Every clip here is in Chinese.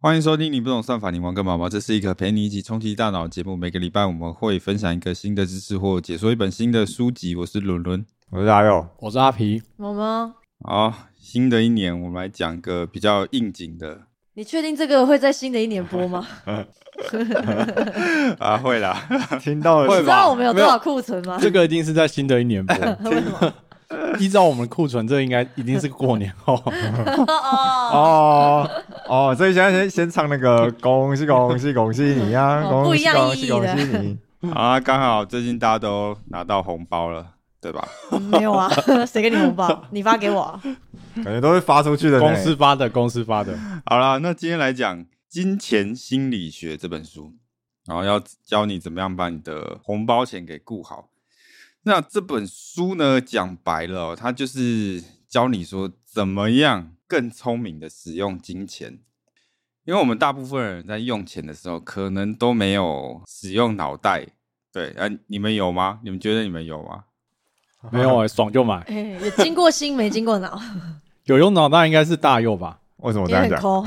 欢迎收听你不懂算法，你玩个毛毛？这是一个陪你一起冲击大脑的节目。每个礼拜我们会分享一个新的知识或解说一本新的书籍。我是伦伦。我是阿佑，我是阿皮，毛毛，好，新的一年我们来讲个比较应景的你确定这个会在新的一年播吗？啊，会啦。听到了会你知道我们有多少库存吗？这个一定是在新的一年播。依照我们库存，这应该一定是过年后。哦，哦哦，所以现在先先唱那个恭喜恭喜恭喜你呀，哦恭喜恭喜恭喜你，啊，刚好最近大家都拿到红包了，对吧？没有啊，谁给你红包？你发给我啊？感觉都是发出去的公司发的，公司发的。好啦，那今天来讲《金钱心理学》这本书，然后要教你怎么样把你的红包钱给顾好。那这本书呢，讲白了哦、它就是教你说怎么样更聪明的使用金钱。因为我们大部分人在用钱的时候，可能都没有使用脑袋。对，啊，你们有吗？你们觉得你们有吗？没有哎、爽就买。哎，有经过心没经过脑，有用脑袋应该是大佑吧？为什么这也样讲？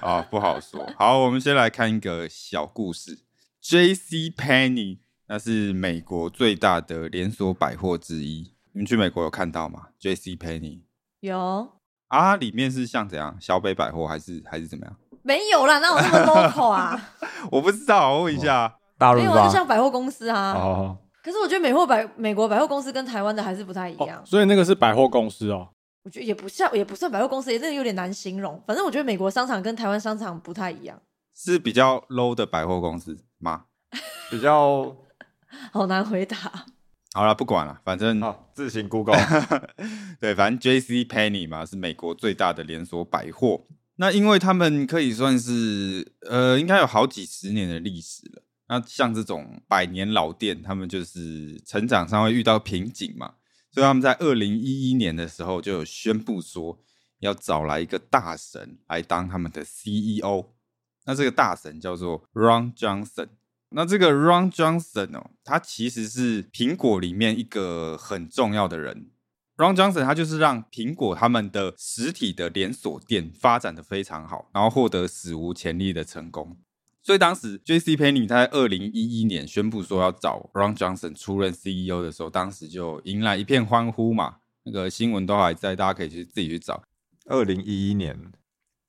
啊，不好说。好，我们先来看一个小故事。J.C. Penney 那是美国最大的连锁百货之一。你们去美国有看到吗？J.C. Penney 有啊，里面是像怎样？小北百货还是还是怎么样？没有啦？那我那么 local 啊？我不知道，我问一下。没有啊，大陆吧就？像百货公司啊。哦，可是我觉得美货百美国百货公司跟台湾的还是不太一样哦，。所以那个是百货公司哦。我觉得也不像，也不算百货公司，也真的有点难形容。反正我觉得美国商场跟台湾商场不太一样，是比较 low 的百货公司吗？比较好难回答。好了，不管了，反正好，自行 Google 对，反正 J.C. Penney 嘛，是美国最大的连锁百货。那因为他们可以算是呃，应该有好几十年的历史了。那像这种百年老店，他们就是成长上会遇到瓶颈嘛，所以他们在二零一一年的时候就有宣布说要找来一个大神来当他们的 CEO。那这个大神叫做 Ron Johnson。那这个 Ron Johnson 哦，他其实是苹果里面一个很重要的人。Ron Johnson 他就是让苹果他们的实体的连锁店发展的非常好，然后获得史无前例的成功。所以当时 J.C. Penney 他在二零一一年宣布说要找 Ron Johnson 出任 CEO 的时候，当时就迎来一片欢呼嘛。那个新闻都还在，大家可以去自己去找。二零一一年，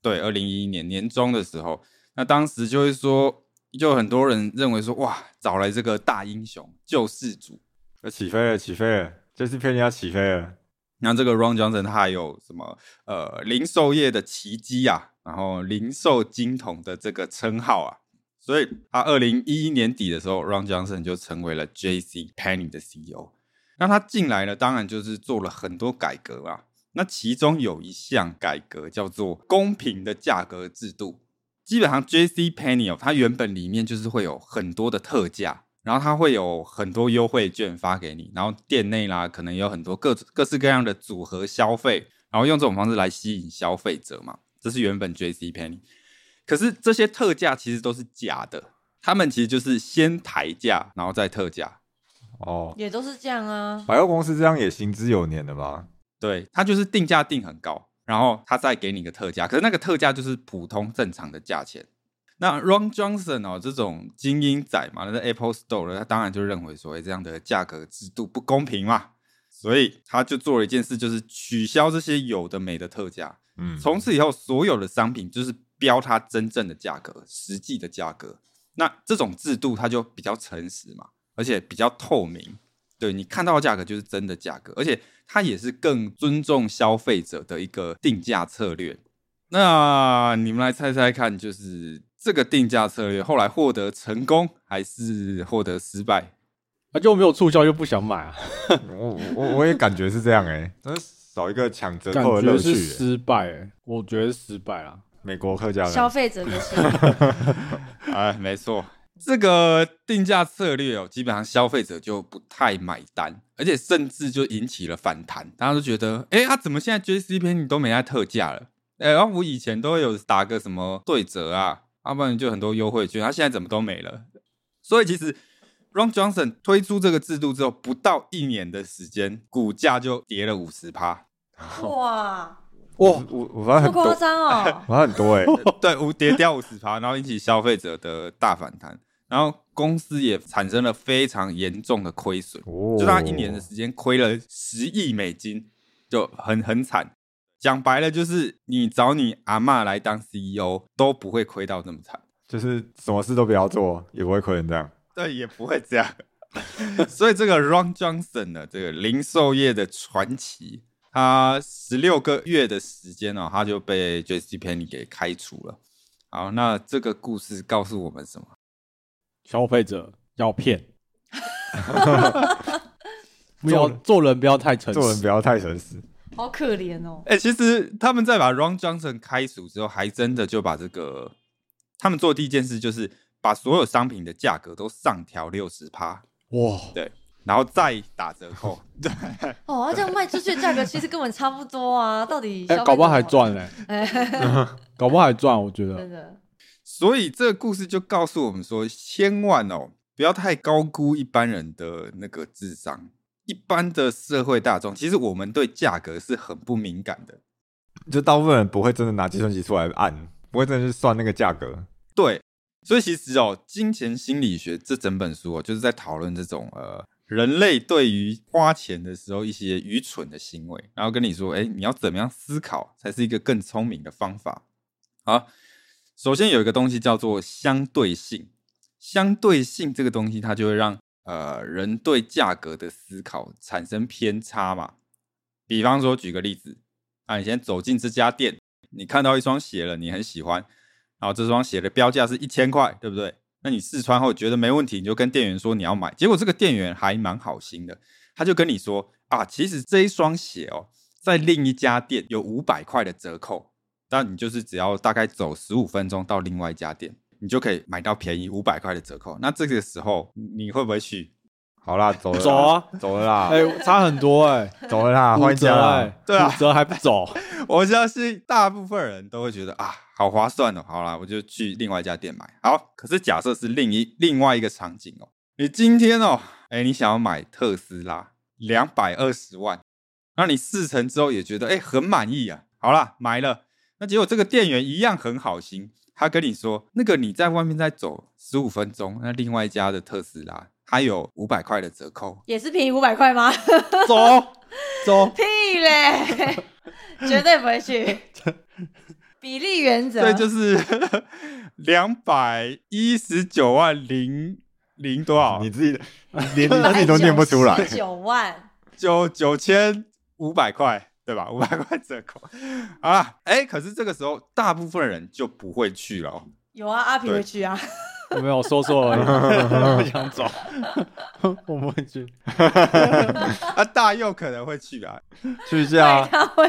对，二零一一年年中的时候，那当时就会说，就很多人认为说，哇，找来这个大英雄救世主。要起飞了，起飞了，这次骗你要起飞了。那这个 Ron Johnson 他还有什么呃零售业的奇迹啊，然后零售金童的这个称号啊，所以他二零一一年底的时候，Ron Johnson 就成为了 J.C. Penney 的 CEO。那他进来呢，当然就是做了很多改革啦。那其中有一项改革叫做公平的价格制度。基本上 J.C. Penney 哦，它原本里面就是会有很多的特价，然后它会有很多优惠券发给你，然后店内啦可能有很多各各式各样的组合消费，然后用这种方式来吸引消费者嘛。这是原本 J.C. Penney。可是这些特价其实都是假的，他们其实就是先抬价，然后再特价。哦，也都是这样啊。百货公司这样也行之有年了吧？对，它就是定价定很高，然后他再给你个特价，可是那个特价就是普通正常的价钱。那 Ron Johnson 哦，这种精英仔嘛，那在 Apple Store 的，他当然就认为说，哎，这样的价格制度不公平嘛，所以他就做了一件事，就是取消这些有的没的特价。嗯，从此以后，所有的商品就是标它真正的价格，实际的价格。那这种制度它就比较诚实嘛，而且比较透明。对你看到的价格就是真的价格，而且它也是更尊重消费者的一个定价策略。那你们来猜猜看，就是这个定价策略后来获得成功还是获得失败？啊就没有促销就不想买啊，我我我也感觉是这样哎，真是少一个抢折扣的乐觉是趣欸。失败、欸。我觉得失败啦。美国客家人，消费者的心，哎，没错，这个定价策略哦，基本上消费者就不太买单，而且甚至就引起了反弹。大家都觉得，哎，他、怎么现在 JCP 你都没在特价了？哎，然后我以前都有打个什么对折啊，要、不然就很多优惠券，他现在怎么都没了？所以其实 Ron Johnson 推出这个制度之后，不到一年的时间，股价就跌了五十趴。哇，哇，五五十这么夸很多，张哦！五十很多哎，对，五跌掉五十趴，然后引起消费者的大反弹，然后公司也产生了非常严重的亏损，哦就他一年的时间亏了十亿美金，就很很惨。讲白了就是，你找你阿嬷来当 CEO 都不会亏到这么惨，就是什么事都不要做，也不会亏成这样。对，也不会这样。所以这个 Ron Johnson 的，这个零售业的传奇，他十六个月的时间哦，他就被 J.C. Penney 给开除了。好，那这个故事告诉我们什么？消费者要骗，不要做人不要太诚实，做人不要太诚实。好可怜哦。哎、其实他们在把 Ron Johnson 开除之后，还真的就把这个他们做的第一件事就是把所有商品的价格都上调六十趴，哇，对，然后再打折扣，对，哦，那这样卖出去的价格其实根本差不多啊，到底哎、搞不好还赚嘞、哎，搞不好还赚，我觉得。真的所以这个故事就告诉我们说，千万哦，不要太高估一般人的那个智商。一般的社会大众，其实我们对价格是很不敏感的。就大部分人不会真的拿计算机出来按，不会真的去算那个价格。对，所以其实哦，《金钱心理学》这整本书哦，就是在讨论这种呃人类对于花钱的时候一些愚蠢的行为，然后跟你说，哎，你要怎么样思考才是一个更聪明的方法。好，首先有一个东西叫做相对性，相对性这个东西它就会让呃人对价格的思考产生偏差嘛。比方说，举个例子，啊，你先走进这家店，你看到一双鞋了，你很喜欢。然后这双鞋的标价是一千块，对不对？那你试穿后觉得没问题，你就跟店员说你要买。结果这个店员还蛮好心的，他就跟你说啊，其实这一双鞋哦，在另一家店有五百块的折扣，但你就是只要大概走十五分钟到另外一家店，你就可以买到便宜五百块的折扣。那这个时候你会不会去？好啦，走走啊，走了啦，哎、差很多哎、走了啦，五换家折哎、啦。对啊五折还不走，我相信大部分人都会觉得啊，好划算哦，好啦，我就去另外一家店买。好，可是假设是另一另外一个场景哦，你今天哦，哎，你想要买特斯拉两百二十万，那你试乘之后也觉得哎很满意啊，好啦，买了。那结果这个店员一样很好心，他跟你说，那个你在外面再走十五分钟，那另外一家的特斯拉它有五百块的折扣，也是便宜五百块吗？走走，屁嘞，绝对不会去。比例原则，对，就是 两百一十九万零零多少？你自己连你自己都念不出来，九万，九九千五百块，对吧？五百块折扣啊！哎，可是这个时候大部分人就不会去了哦。有啊，阿皮对会去啊。我没有说错而已，我不想走，我不会去。啊，大佑可能会去啊，去一对，下他会。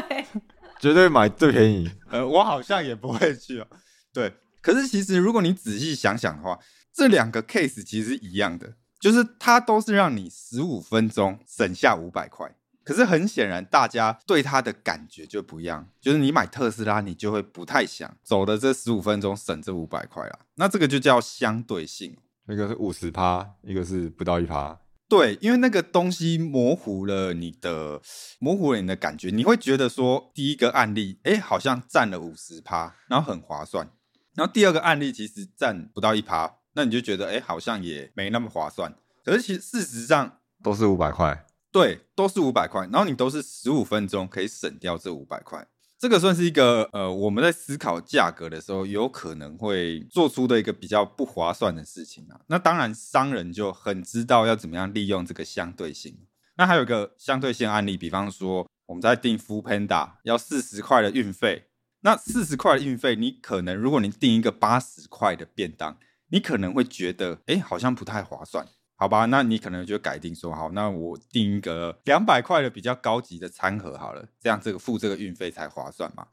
绝对买最便宜。呃，我好像也不会去哦。对，可是其实如果你仔细想想的话，这两个 case 其实是一样的，就是它都是让你十五分钟省下五百块。可是很显然，大家对它的感觉就不一样。就是你买特斯拉，你就会不太想走的这十五分钟省这五百块啦。那这个就叫相对性。一个是五十趴，一个是不到一趴。对，因为那个东西模糊了你的，模糊了你的感觉，你会觉得说，第一个案例，哎，好像占了五十趴，然后很划算。然后第二个案例其实占不到一趴，那你就觉得，哎，好像也没那么划算。可是其实事实上，都是五百块，对，都是五百块，然后你都是十五分钟可以省掉这五百块，这个算是一个呃，我们在思考价格的时候，有可能会做出的一个比较不划算的事情啊。那当然，商人就很知道要怎么样利用这个相对性。那还有一个相对性案例，比方说我们在订 f o o Panda 要四十块的运费，那四十块的运费，你可能如果你订一个八十块的便当，你可能会觉得，哎，好像不太划算。好吧，那你可能就改定说，好，那我订一个两百块的比较高级的餐盒好了，这样这个付这个运费才划算嘛。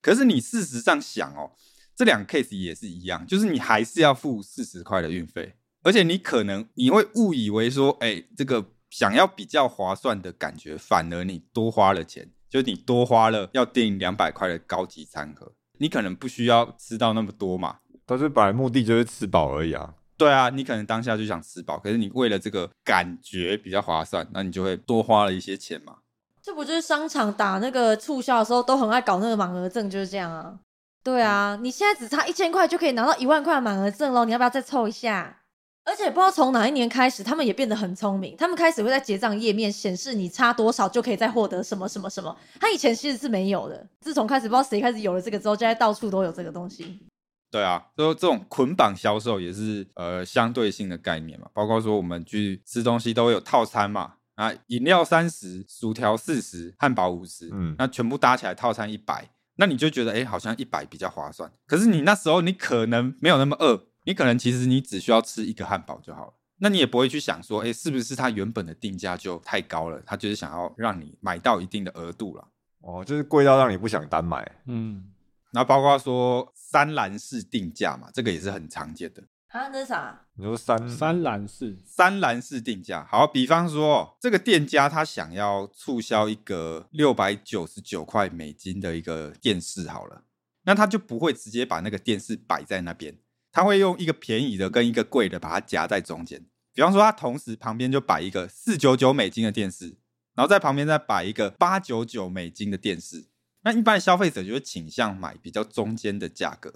可是你事实上想哦，这两个 case 也是一样，就是你还是要付四十块的运费，而且你可能你会误以为说，哎，这个想要比较划算的感觉，反而你多花了钱，就是你多花了要订两百块的高级餐盒，你可能不需要吃到那么多嘛，但是本来目的就是吃饱而已啊。对啊，你可能当下就想吃饱，可是你为了这个感觉比较划算，那你就会多花了一些钱嘛。这不就是商场打那个促销的时候都很爱搞那个满额赠，就是这样啊。对啊，你现在只差一千块就可以拿到一万块的满额赠喽，你要不要再凑一下？而且不知道从哪一年开始，他们也变得很聪明，他们开始会在结账页面显示你差多少就可以再获得什么什么什么。他以前其实是没有的，自从开始不知道谁开始有了这个之后，现在到处都有这个东西。对啊，就这种捆绑销售也是呃相对性的概念嘛，包括说我们去吃东西都会有套餐嘛，啊，饮料三十，薯条四十，汉堡五十，嗯那全部搭起来套餐一百，那你就觉得哎、诶好像一百比较划算。可是你那时候你可能没有那么饿，你可能其实你只需要吃一个汉堡就好了。那你也不会去想说，哎、是不是它原本的定价就太高了？它就是想要让你买到一定的额度了。哦，就是贵到让你不想单买。嗯，然后包括说三栏式定价嘛，这个也是很常见的。啊，那是啥？你说三三栏式，三栏式定价，好，比方说这个店家他想要促销一个六百九十九块美金的一个电视，好了，那他就不会直接把那个电视摆在那边，他会用一个便宜的跟一个贵的把它夹在中间。比方说，他同时旁边就摆一个四九九美金的电视，然后在旁边再摆一个八九九美金的电视。那一般消费者就会倾向买比较中间的价格，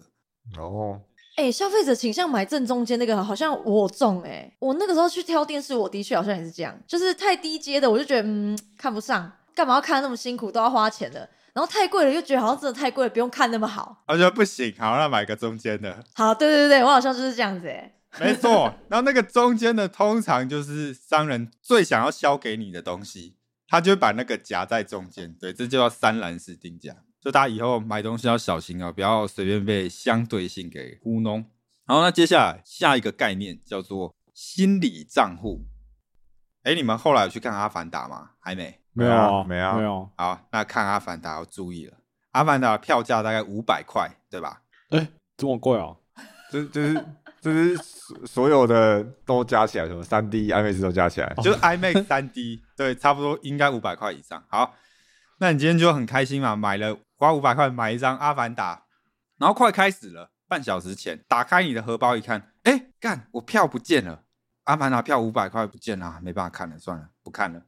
哦，哎、消费者倾向买正中间那个，好像我中哎、我那个时候去挑电视，我的确好像也是这样，就是太低阶的，我就觉得嗯看不上，干嘛要看那么辛苦，都要花钱的。然后太贵了，又觉得好像真的太贵了，不用看那么好。我觉得不行，好，那买个中间的。好，对对对，我好像就是这样子哎、没错，然后那个中间的通常就是商人最想要销给你的东西，他就会把那个夹在中间，对，这就叫三栏式定价。所以大家以后买东西要小心啊，不要随便被相对性给糊弄。好，那接下来下一个概念叫做心理账户。哎，你们后来有去看《阿凡达》吗？还没。没有啊，没啊没有，好，那看《阿凡达》要注意了，《阿凡达》的票价大概五百块，对吧？哎，这么贵哦？这这是这是所所有的都加起来，什么三 D、IMAX 都加起来，就是 IMAX 三 D，对，差不多应该五百块以上。好，那你今天就很开心嘛，买了花五百块买一张《阿凡达》，然后快开始了，半小时前打开你的荷包一看，哎，干，我票不见了，《阿凡达》票五百块不见了，啊没办法看了，算了，不看了，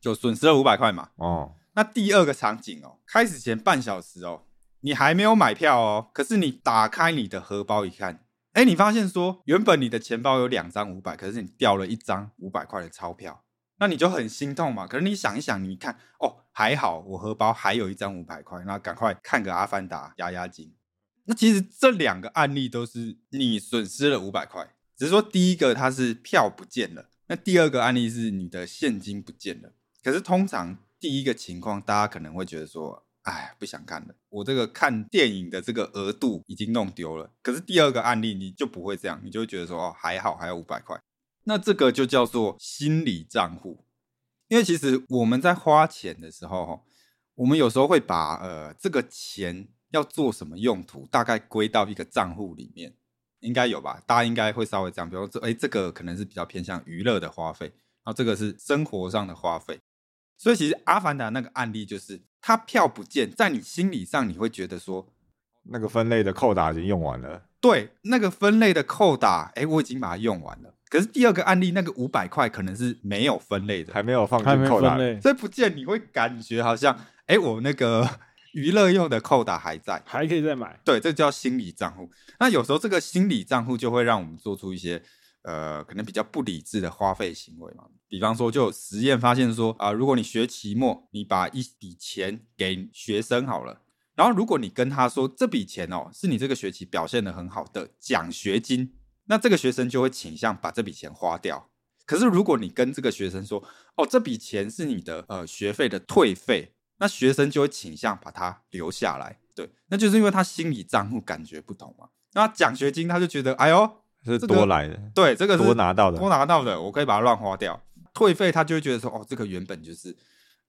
就损失了五百块嘛。哦，那第二个场景哦，开始前半小时哦，你还没有买票哦，可是你打开你的荷包一看，哎，你发现说原本你的钱包有两张五百，可是你掉了一张五百块的钞票，那你就很心痛嘛。可是你想一想，你看哦，还好我荷包还有一张五百块，那赶快看个《阿凡达》压压惊。那其实这两个案例都是你损失了五百块，只是说第一个它是票不见了，那第二个案例是你的现金不见了。可是通常第一个情况，大家可能会觉得说，哎，不想看了，我这个看电影的这个额度已经弄丢了。可是第二个案例你就不会这样，你就会觉得说，哦，还好，还有五百块。那这个就叫做心理账户，因为其实我们在花钱的时候，我们有时候会把呃这个钱要做什么用途，大概归到一个账户里面，应该有吧？大家应该会稍微这样，比如说，哎，这个可能是比较偏向娱乐的花费，然后这个是生活上的花费。所以其实《阿凡达》那个案例就是，他票不见，在你心理上你会觉得说，那个分类的扣打已经用完了，对，那个分类的扣打，哎，我已经把它用完了。可是第二个案例那个五百块可能是没有分类的，还没有放进扣打所以不见你会感觉好像，哎，我那个 娱乐用的扣打还在。还可以再买。对，这叫心理账户。那有时候这个心理账户就会让我们做出一些呃可能比较不理智的花费行为嘛。比方说，就实验发现说啊、如果你学期末，你把一笔钱给学生好了，然后如果你跟他说这笔钱哦是你这个学期表现的很好的奖学金，那这个学生就会倾向把这笔钱花掉。可是如果你跟这个学生说哦这笔钱是你的呃学费的退费，那学生就会倾向把它留下来。对，那就是因为他心理账户感觉不同嘛。那奖学金他就觉得哎呦，是多来的，对，这个是多拿到的多拿到的，我可以把它乱花掉。退费他就会觉得说，哦，这个原本就是，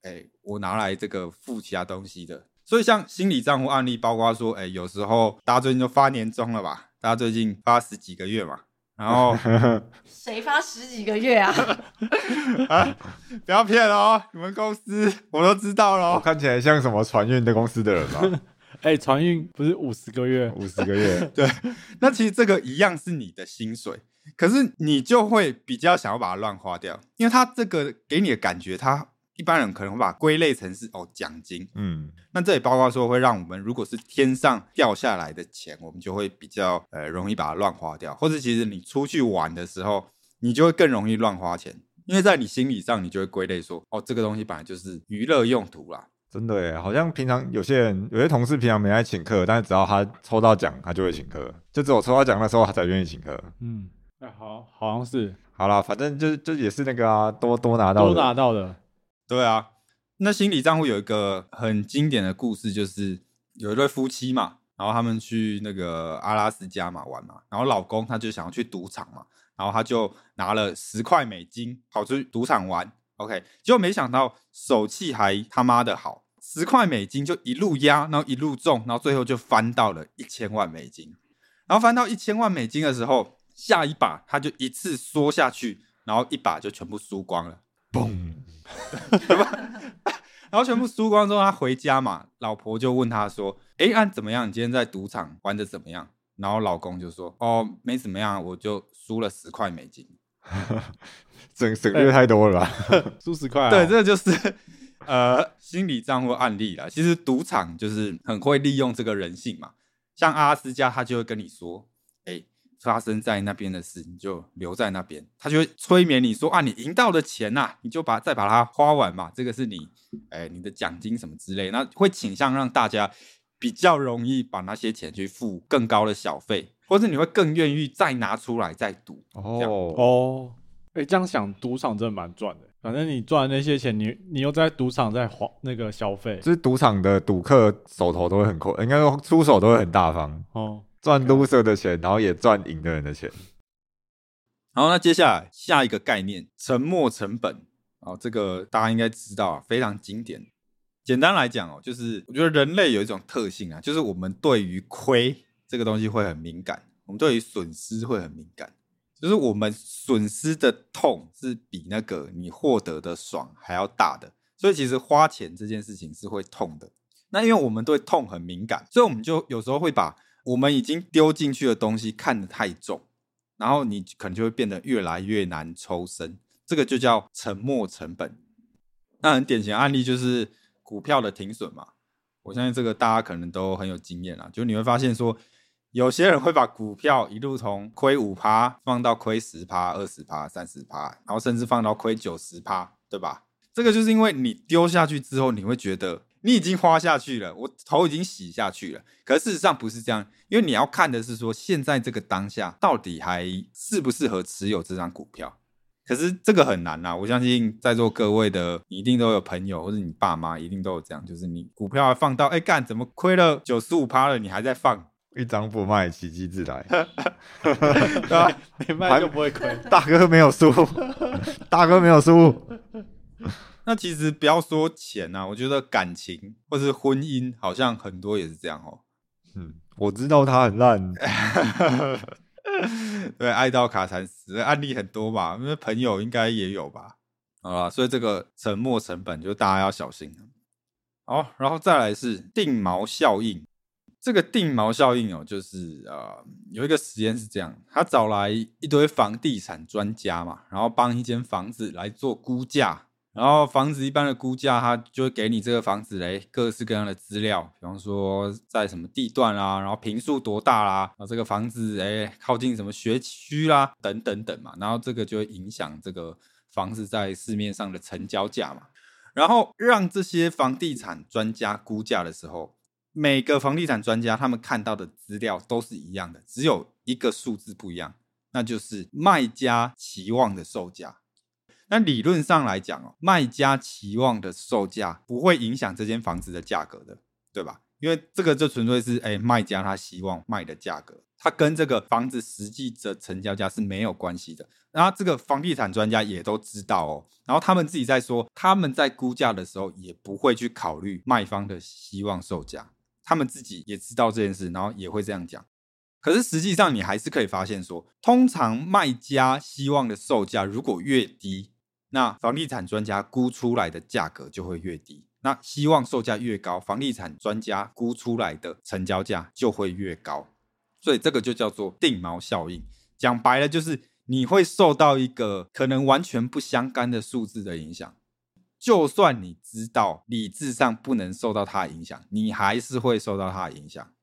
哎，我拿来这个付其他东西的。所以像心理账户案例，包括说，哎，有时候大家最近就发年终了吧？大家最近发十几个月嘛，然后 谁发十几个月啊？啊，不要骗哦，你们公司我都知道我喽。看起来像什么船运的公司的人吗？哎，船运不是五十个月？五十个月，对 那其实这个一样是你的薪水，可是你就会比较想要把它乱花掉，因为它这个给你的感觉，它一般人可能会把它归类成是哦奖金，嗯，那这也包括说会让我们如果是天上掉下来的钱，我们就会比较呃容易把它乱花掉，或者其实你出去玩的时候，你就会更容易乱花钱，因为在你心理上你就会归类说哦这个东西本来就是娱乐用途啦。真的耶，好像平常有些人有些同事平常没来请客，但是只要他抽到奖，他就会请客，就只有抽到奖的时候他才愿意请客。嗯，哎，好，好像是。好啦，反正就就也是那个啊，多多拿到都的拿到的，对啊，那心理账户有一个很经典的故事，就是有一对夫妻嘛，然后他们去那个阿拉斯加嘛玩嘛，然后老公他就想要去赌场嘛，然后他就拿了十块美金跑出去赌场玩，OK，结果没想到手气还他妈的好，十块美金就一路压，然后一路中，然后最后就翻到了一千万美金，然后翻到一千万美金的时候，下一把他就一次缩下去，然后一把就全部输光了。嘣，然后全部输光之后，他回家嘛，老婆就问他说：“哎，按怎么样？你今天在赌场玩的怎么样？”然后老公就说：“哦，没怎么样，我就输了十块美金。省省略太多了吧？数十块啊，对，这个就是 呃心理账户案例啦。其实赌场就是很会利用这个人性嘛，像阿拉斯加，他就会跟你说：“哎，发生在那边的事，你就留在那边。”他就会催眠你说：“啊，你赢到的钱呐、你就把再把它花完嘛，这个是你哎你的奖金什么之类。”那会倾向让大家比较容易把那些钱去付更高的小费，或者你会更愿意再拿出来再赌。哦哦，哎，这样想，赌场真的蛮赚的。反正你赚的那些钱，你你又在赌场在花那个消费就是赌场的赌客手头都会很阔，应该说出手都会很大方，哦，赚 loser 的钱，然后也赚赢的人的钱。好那接下来下一个概念，沉没成本哦，这个大家应该知道啊，非常经典。简单来讲哦，就是我觉得人类有一种特性啊，就是我们对于亏这个东西会很敏感，我们对于损失会很敏感，就是我们损失的痛是比那个你获得的爽还要大的，所以其实花钱这件事情是会痛的。那因为我们对痛很敏感，所以我们就有时候会把我们已经丢进去的东西看得太重。然后你可能就会变得越来越难抽身，这个就叫沉没成本。那很典型案例就是股票的停损嘛，我相信这个大家可能都很有经验啦。就你会发现说，有些人会把股票一路从亏五趴放到亏十趴、二十趴、三十趴，然后甚至放到亏九十趴，对吧？这个就是因为你丢下去之后，你会觉得你已经花下去了，我头已经洗下去了。可事实上不是这样，因为你要看的是说现在这个当下到底还适不适合持有这张股票。可是这个很难啊！我相信在座各位的，你一定都有朋友或者你爸妈一定都有这样，就是你股票放到哎干怎么亏了九十五趴了，你还在放，一张不卖，奇迹自来。对吧？没卖就不会亏。大哥没有输，大哥没有输。那其实不要说钱啊，我觉得感情或是婚姻好像很多也是这样哦。嗯，我知道他很烂。对，爱到卡惨死案例很多吧？因为朋友应该也有吧？好啦，所以这个沉没成本就大家要小心。好，然后再来是定锚效应。这个定锚效应哦，就是呃，有一个实验是这样，他找来一堆房地产专家嘛，然后帮一间房子来做估价。然后房子一般的估价，他就会给你这个房子嘞各式各样的资料，比方说在什么地段啦，然后平数多大啦，然后这个房子哎靠近什么学区啦，等等等嘛，然后这个就会影响这个房子在市面上的成交价嘛。然后让这些房地产专家估价的时候，每个房地产专家他们看到的资料都是一样的，只有一个数字不一样，那就是卖家期望的售价。那理论上来讲哦，卖家期望的售价不会影响这间房子的价格的，对吧？因为这个就纯粹是哎，卖家他希望卖的价格，它跟这个房子实际的成交价是没有关系的。然后这个房地产专家也都知道哦，然后他们自己在说，他们在估价的时候也不会去考虑卖方的希望售价，他们自己也知道这件事，然后也会这样讲。可是实际上你还是可以发现说，通常卖家希望的售价如果越低，那房地产专家估出来的价格就会越低，那希望售价越高，房地产专家估出来的成交价就会越高，所以这个就叫做定锚效应。讲白了就是你会受到一个可能完全不相干的数字的影响，就算你知道理智上不能受到它的影响，你还是会受到它的影响。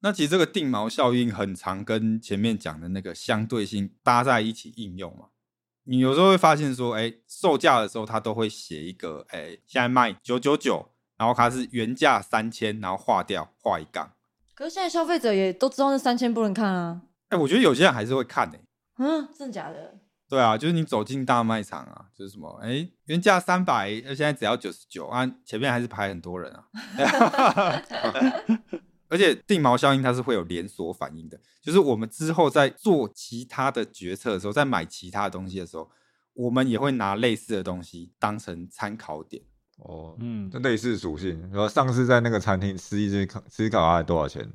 那其实这个定锚效应很常跟前面讲的那个相对性搭在一起应用嘛。你有时候会发现说，哎，售价的时候它都会写一个，哎，现在卖九九九，然后它是原价三千，然后划掉划一杠。可是现在消费者也都知道那三千不能看啊。哎，我觉得有些人还是会看诶、嗯，真的假的？对啊，就是你走进大卖场啊，就是什么，哎，原价三百，那现在只要九十九啊，前面还是排很多人啊。而且定毛效应它是会有连锁反应的，就是我们之后在做其他的决策的时候，在买其他的东西的时候，我们也会拿类似的东西当成参考点。哦，嗯，这类似属性。然后上次在那个餐厅吃一只烤吃烤鸭多少钱？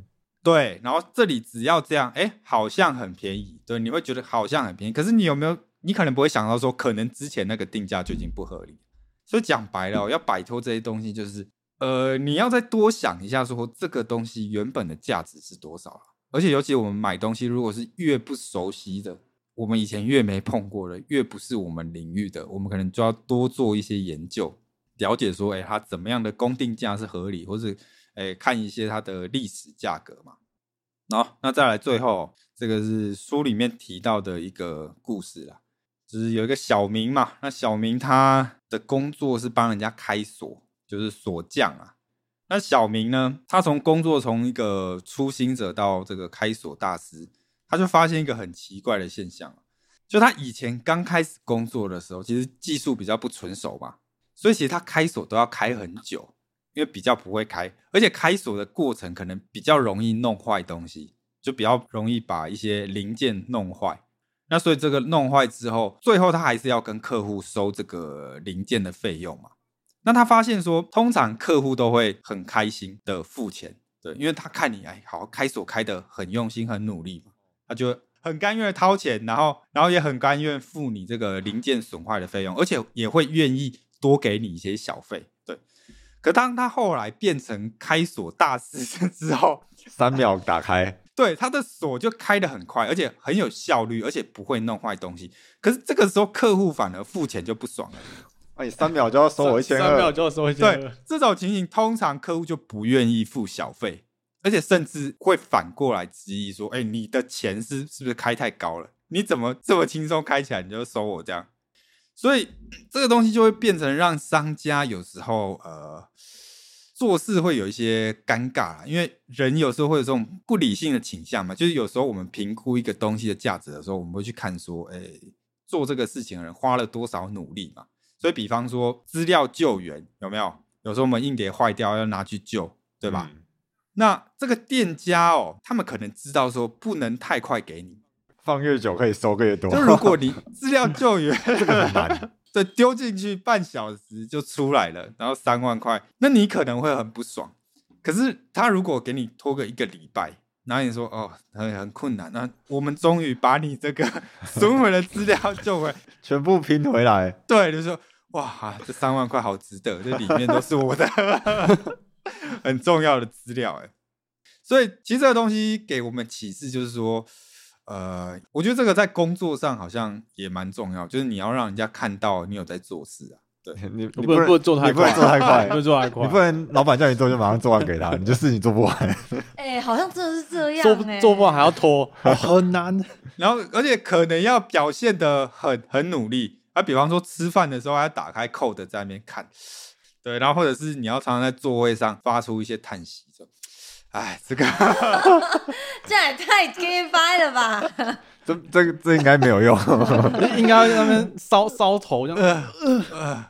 对，然后这里只要这样，哎，好像很便宜，对，你会觉得好像很便宜，可是你有没有？你可能不会想到说，可能之前那个定价就已经不合理。所以讲白了，要摆脱这些东西，就是呃，你要再多想一下，说这个东西原本的价值是多少了。而且尤其我们买东西，如果是越不熟悉的，我们以前越没碰过的，越不是我们领域的，我们可能就要多做一些研究，了解说，哎，它怎么样的公定价是合理，或是哎看一些它的历史价格嘛。好，那再来最后，这个是书里面提到的一个故事啦，就是有一个小明嘛，那小明他的工作是帮人家开锁，就是锁匠啊。那小明呢，他从工作从一个初心者到这个开锁大师，他就发现一个很奇怪的现象，就他以前刚开始工作的时候，其实技术比较不纯熟嘛，所以其实他开锁都要开很久。因为比较不会开，而且开锁的过程可能比较容易弄坏东西，就比较容易把一些零件弄坏。那所以这个弄坏之后，最后他还是要跟客户收这个零件的费用嘛。那他发现说，通常客户都会很开心的付钱，对，因为他看你哎，好开锁开的很用心、很努力嘛，他就很甘愿掏钱，然后然后也很甘愿付你这个零件损坏的费用，而且也会愿意多给你一些小费，可当他后来变成开锁大师 之后，三秒打开，对他的锁就开得很快，而且很有效率，而且不会弄坏东西。可是这个时候客户反而付钱就不爽了，哎，三秒就要收我一千三秒，就要收一千对，这种情形，通常客户就不愿意付小费，而且甚至会反过来质疑说：“哎，你的钱是是不是开太高了？你怎么这么轻松开起来你就收我这样？”所以这个东西就会变成让商家有时候呃做事会有一些尴尬啦，因为人有时候会有这种不理性的倾向嘛，就是有时候我们评估一个东西的价值的时候，我们会去看说，哎，做这个事情的人花了多少努力嘛。所以，比方说资料救援有没有？有时候我们硬碟坏掉要拿去救，对吧？嗯那这个店家哦，他们可能知道说不能太快给你，放越久可以收个越多。就如果你资料救援 这个很难，对丢进去半小时就出来了，然后三万块，那你可能会很不爽。可是他如果给你拖个一个礼拜，然后你说哦很很困难，那我们终于把你这个 损毁的资料救回，全部拼回来，对，就说哇这三万块好值得，这里面都是我的很重要的资料哎。所以其实这个东西给我们启示就是说，呃，我觉得这个在工作上好像也蛮重要，就是你要让人家看到你有在做事啊。对，你你不能不做太你不能快做太快 不，能做太快，你不能老板叫你做就马上做完给他，你就事情做不完。哎、好像真的是这样、做做不完还要拖，哦很难。然后而且可能要表现的很很努力啊，比方说吃饭的时候还要打开 code 在那边看，对，然后或者是你要常常在座位上发出一些叹息，说，哎，这个 这也太 gay 掰了吧？这这个这应该没有用。应该在那边搔搔头，这样，呃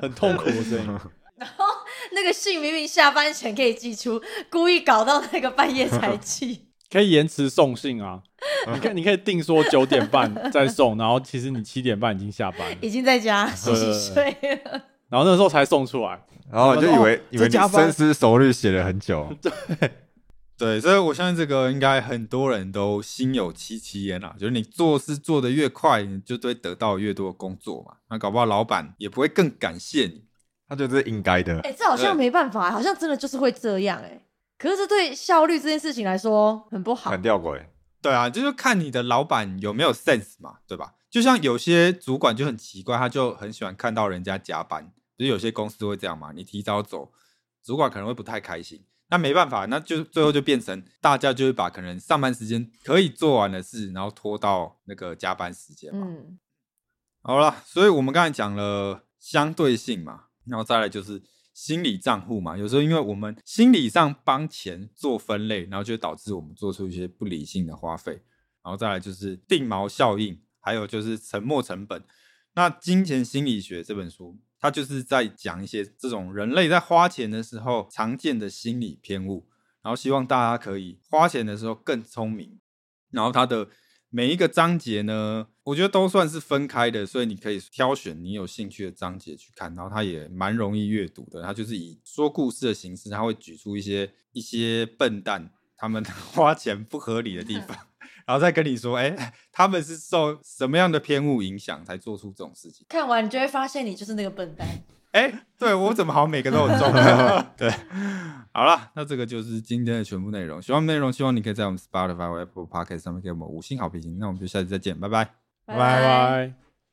很痛苦的声音。然后那个信明明下班前可以寄出，故意搞到那个半夜才寄。可以延迟送信啊，你可以你可以定说九点半再送，然后其实你七点半已经下班了，已经在家洗洗睡了。然后那时候才送出来。然后就以为哦以为你这加班深思熟虑写了很久，对 对，所以我相信这个应该很多人都心有戚戚焉啦。就是你做事做得越快，你就会得到越多的工作嘛。那搞不好老板也不会更感谢你。他觉得这是应该的。哎、这好像没办法，好像真的就是会这样哎、可是这对效率这件事情来说很不好很。吊诡，对啊，就是看你的老板有没有 sense 嘛，对吧？就像有些主管就很奇怪，他就很喜欢看到人家加班，就是有些公司会这样嘛，你提早走，主管可能会不太开心。那没办法，那就最后就变成大家就会把可能上班时间可以做完的事，然后拖到那个加班时间嘛。嗯，好了，所以我们刚才讲了相对性嘛，然后再来就是心理账户嘛。有时候因为我们心理上帮钱做分类，然后就导致我们做出一些不理性的花费。然后再来就是定锚效应，还有就是沉没成本。那《金钱心理学》这本书，他就是在讲一些这种人类在花钱的时候常见的心理偏误，然后希望大家可以花钱的时候更聪明。然后它的每一个章节呢，我觉得都算是分开的，所以你可以挑选你有兴趣的章节去看。然后它也蛮容易阅读的，它就是以说故事的形式，它会举出一些一些笨蛋他们 花钱不合理的地方。然后再跟你说，哎，他们是受什么样的偏误影响才做出这种事情？看完你就会发现你就是那个笨蛋。哎，对我怎么好像每个都有中？对，好了，那这个就是今天的全部内容。喜欢内容，希望你可以在我们 Spotify、Apple Podcast 上面给我们五星好评。那我们就下次再见，拜拜。拜拜。